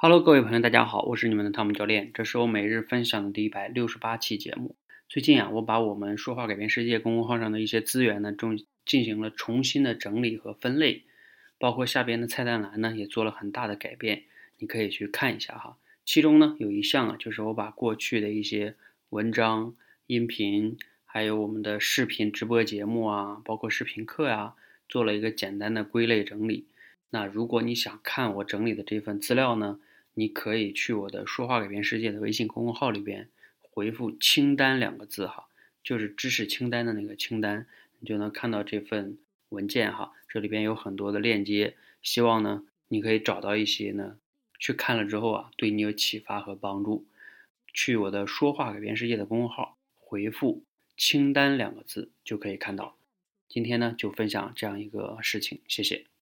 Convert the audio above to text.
Hello，各位朋友，大家好，我是你们的汤姆教练，这是我每日分享的第一百六十八期节目。最近啊，我把我们说话改变世界公众号上的一些资源呢，重进行了重新的整理和分类，包括下边的菜单栏呢，也做了很大的改变，你可以去看一下哈。其中呢，有一项啊，就是我把过去的一些文章、音频，还有我们的视频直播节目啊，包括视频课呀，做了一个简单的归类整理。那如果你想看我整理的这份资料呢？你可以去我的“说话改变世界”的微信公众号里边回复“清单”两个字哈，就是知识清单的那个清单，你就能看到这份文件哈。这里边有很多的链接，希望呢你可以找到一些呢，去看了之后啊，对你有启发和帮助。去我的“说话改变世界”的公众号回复“清单”两个字就可以看到。今天呢就分享这样一个事情，谢谢。